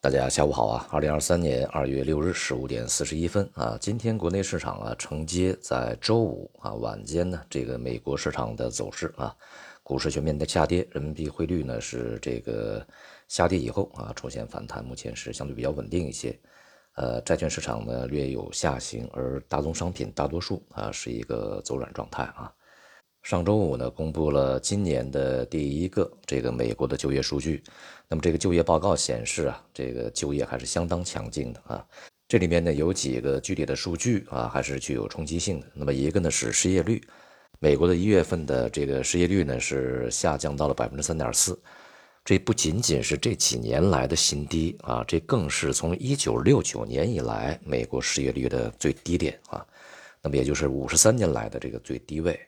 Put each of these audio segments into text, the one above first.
大家下午好啊！二零二三年二月六日十五点四十一分啊，今天国内市场啊承接在周五啊晚间呢这个美国市场的走势啊，股市全面的下跌，人民币汇率呢是这个下跌以后啊出现反弹，目前是相对比较稳定一些。呃，债券市场呢略有下行，而大宗商品大多数啊是一个走软状态啊。上周五呢，公布了今年的第一个这个美国的就业数据。那么这个就业报告显示啊，这个就业还是相当强劲的啊。这里面呢有几个具体的数据啊，还是具有冲击性的。那么一个呢是失业率，美国的一月份的这个失业率呢是下降到了百分之三点四，这不仅仅是这几年来的新低啊，这更是从一九六九年以来美国失业率的最低点啊。那么也就是五十三年来的这个最低位。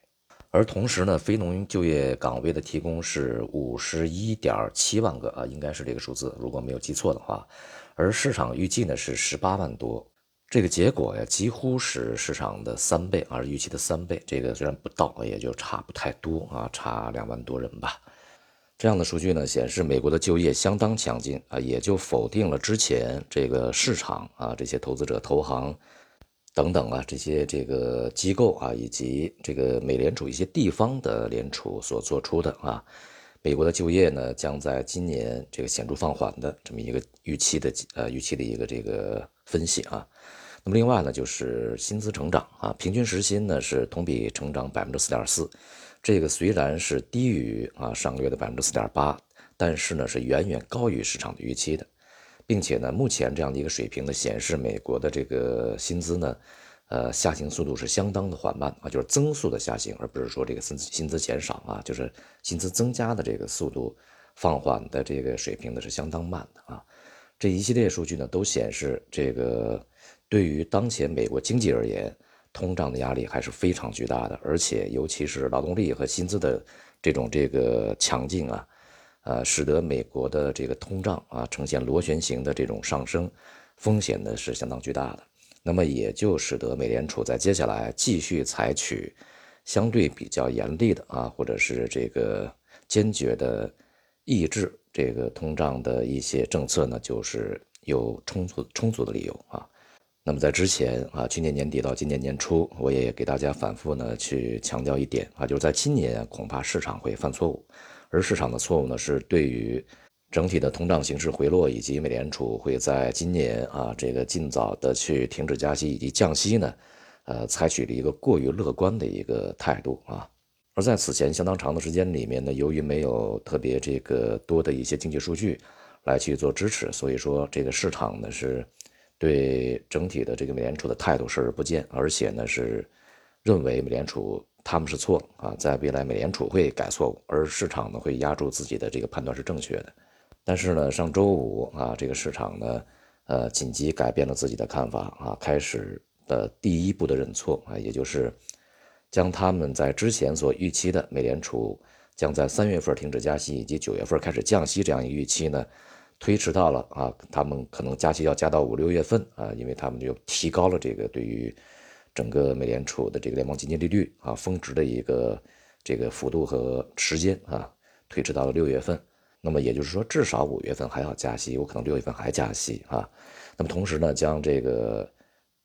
而同时呢，非农就业岗位的提供是五十一点七万个啊，应该是这个数字，如果没有记错的话。而市场预计呢是十八万多，这个结果呀几乎是市场的三倍啊，预期的三倍。这个虽然不到，也就差不太多啊，差两万多人吧。这样的数据呢显示美国的就业相当强劲啊，也就否定了之前这个市场啊这些投资者投行。等等啊，这些这个机构啊，以及这个美联储一些地方的联储所做出的啊，美国的就业呢将在今年这个显著放缓的这么一个预期的呃预期的一个这个分析啊。那么另外呢，就是薪资成长啊，平均时薪呢是同比成长百分之四点四，这个虽然是低于啊上个月的百分之四点八，但是呢是远远高于市场的预期的。并且呢，目前这样的一个水平呢，显示美国的这个薪资呢，呃，下行速度是相当的缓慢啊，就是增速的下行，而不是说这个薪资薪资减少啊，就是薪资增加的这个速度放缓的这个水平呢是相当慢的啊。这一系列数据呢，都显示这个对于当前美国经济而言，通胀的压力还是非常巨大的，而且尤其是劳动力和薪资的这种这个强劲啊。呃，使得美国的这个通胀啊呈现螺旋形的这种上升，风险呢是相当巨大的。那么也就使得美联储在接下来继续采取相对比较严厉的啊，或者是这个坚决的抑制这个通胀的一些政策呢，就是有充足充足的理由啊。那么在之前啊，去年年底到今年年初，我也给大家反复呢去强调一点啊，就是在今年恐怕市场会犯错误。而市场的错误呢，是对于整体的通胀形势回落，以及美联储会在今年啊这个尽早的去停止加息以及降息呢，呃，采取了一个过于乐观的一个态度啊。而在此前相当长的时间里面呢，由于没有特别这个多的一些经济数据来去做支持，所以说这个市场呢是对整体的这个美联储的态度视而不见，而且呢是认为美联储。他们是错啊，在未来美联储会改错误，而市场呢会压住自己的这个判断是正确的。但是呢，上周五啊，这个市场呢，呃，紧急改变了自己的看法啊，开始的第一步的认错啊，也就是将他们在之前所预期的美联储将在三月份停止加息以及九月份开始降息这样一个预期呢，推迟到了啊，他们可能加息要加到五六月份啊，因为他们就提高了这个对于。整个美联储的这个联邦基金利率啊，峰值的一个这个幅度和时间啊，推迟到了六月份。那么也就是说，至少五月份还要加息，有可能六月份还加息啊。那么同时呢，将这个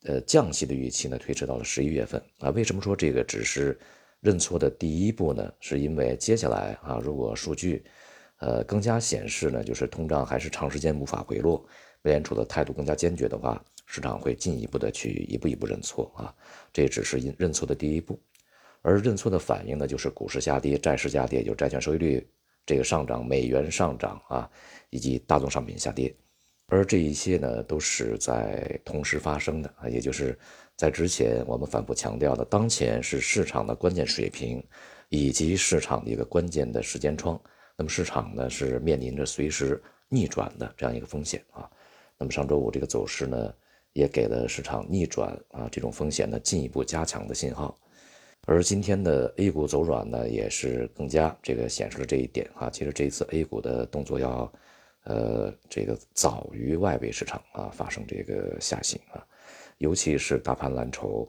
呃降息的预期呢推迟到了十一月份啊。为什么说这个只是认错的第一步呢？是因为接下来啊，如果数据呃更加显示呢，就是通胀还是长时间无法回落，美联储的态度更加坚决的话。市场会进一步的去一步一步认错啊，这只是认错的第一步，而认错的反应呢，就是股市下跌、债市下跌，就是债券收益率这个上涨、美元上涨啊，以及大宗商品下跌，而这一切呢，都是在同时发生的啊，也就是在之前我们反复强调的，当前是市场的关键水平，以及市场的一个关键的时间窗，那么市场呢是面临着随时逆转的这样一个风险啊，那么上周五这个走势呢。也给了市场逆转啊这种风险呢进一步加强的信号，而今天的 A 股走软呢，也是更加这个显示了这一点啊。其实这一次 A 股的动作要，呃，这个早于外围市场啊发生这个下行啊，尤其是大盘蓝筹，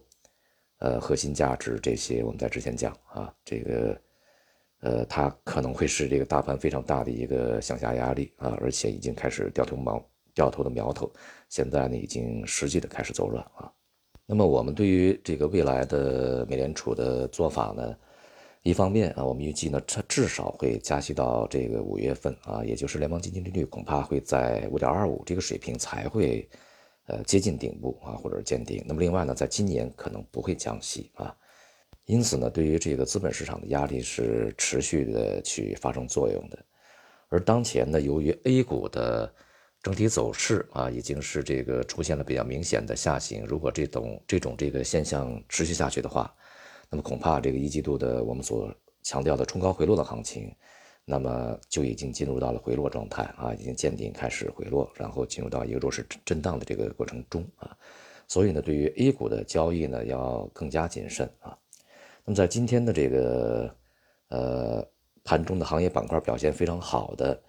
呃，核心价值这些，我们在之前讲啊，这个，呃，它可能会是这个大盘非常大的一个向下压力啊，而且已经开始掉头毛。掉头的苗头，现在呢已经实际的开始走软啊。那么我们对于这个未来的美联储的做法呢，一方面啊，我们预计呢，它至少会加息到这个五月份啊，也就是联邦基金利率恐怕会在五点二五这个水平才会呃接近顶部啊，或者是见顶。那么另外呢，在今年可能不会降息啊。因此呢，对于这个资本市场的压力是持续的去发生作用的，而当前呢，由于 A 股的整体走势啊，已经是这个出现了比较明显的下行。如果这种这种这个现象持续下去的话，那么恐怕这个一季度的我们所强调的冲高回落的行情，那么就已经进入到了回落状态啊，已经见顶开始回落，然后进入到一个弱势震荡的这个过程中啊。所以呢，对于 A 股的交易呢，要更加谨慎啊。那么在今天的这个呃盘中的行业板块表现非常好的，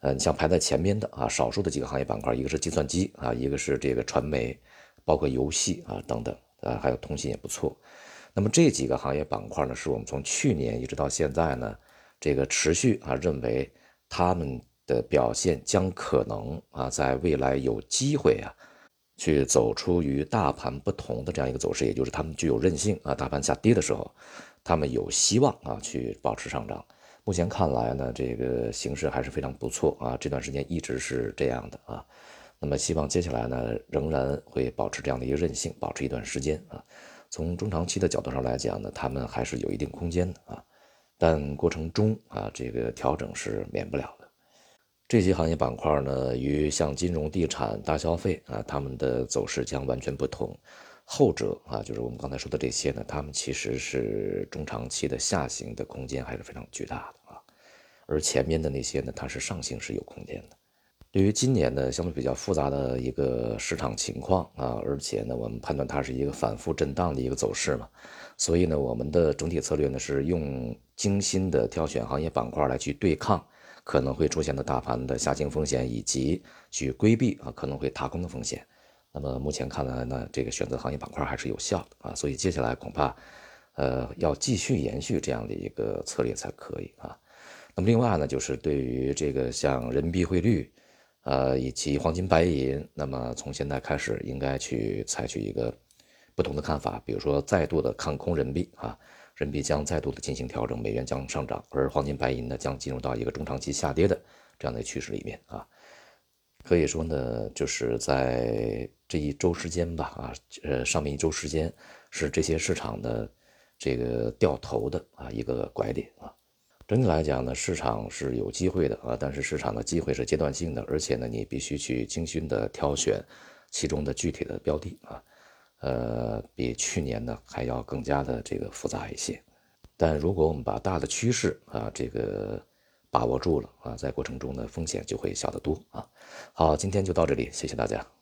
嗯，像排在前面的啊，少数的几个行业板块，一个是计算机啊，一个是这个传媒，包括游戏啊等等啊，还有通信也不错。那么这几个行业板块呢，是我们从去年一直到现在呢，这个持续啊认为他们的表现将可能啊在未来有机会啊。去走出与大盘不同的这样一个走势，也就是他们具有韧性啊。大盘下跌的时候，他们有希望啊去保持上涨。目前看来呢，这个形势还是非常不错啊。这段时间一直是这样的啊。那么希望接下来呢，仍然会保持这样的一个韧性，保持一段时间啊。从中长期的角度上来讲呢，他们还是有一定空间的啊。但过程中啊，这个调整是免不了的。这些行业板块呢，与像金融、地产、大消费啊，他们的走势将完全不同。后者啊，就是我们刚才说的这些呢，他们其实是中长期的下行的空间还是非常巨大的。而前面的那些呢，它是上行是有空间的。对于今年呢，相对比较复杂的一个市场情况啊，而且呢，我们判断它是一个反复震荡的一个走势嘛，所以呢，我们的整体策略呢是用精心的挑选行业板块来去对抗。可能会出现的大盘的下行风险，以及去规避啊可能会踏空的风险。那么目前看来呢，这个选择行业板块还是有效的啊，所以接下来恐怕，呃，要继续延续这样的一个策略才可以啊。那么另外呢，就是对于这个像人民币汇率，呃，以及黄金白银，那么从现在开始应该去采取一个不同的看法，比如说再度的看空人民币啊。人民币将再度的进行调整，美元将上涨，而黄金白银呢将进入到一个中长期下跌的这样的趋势里面啊。可以说呢，就是在这一周时间吧，啊，呃，上面一周时间是这些市场的这个掉头的啊一个拐点啊。整体来讲呢，市场是有机会的啊，但是市场的机会是阶段性的，而且呢，你必须去精心的挑选其中的具体的标的啊。呃，比去年呢还要更加的这个复杂一些，但如果我们把大的趋势啊这个把握住了啊，在过程中呢风险就会小得多啊。好，今天就到这里，谢谢大家。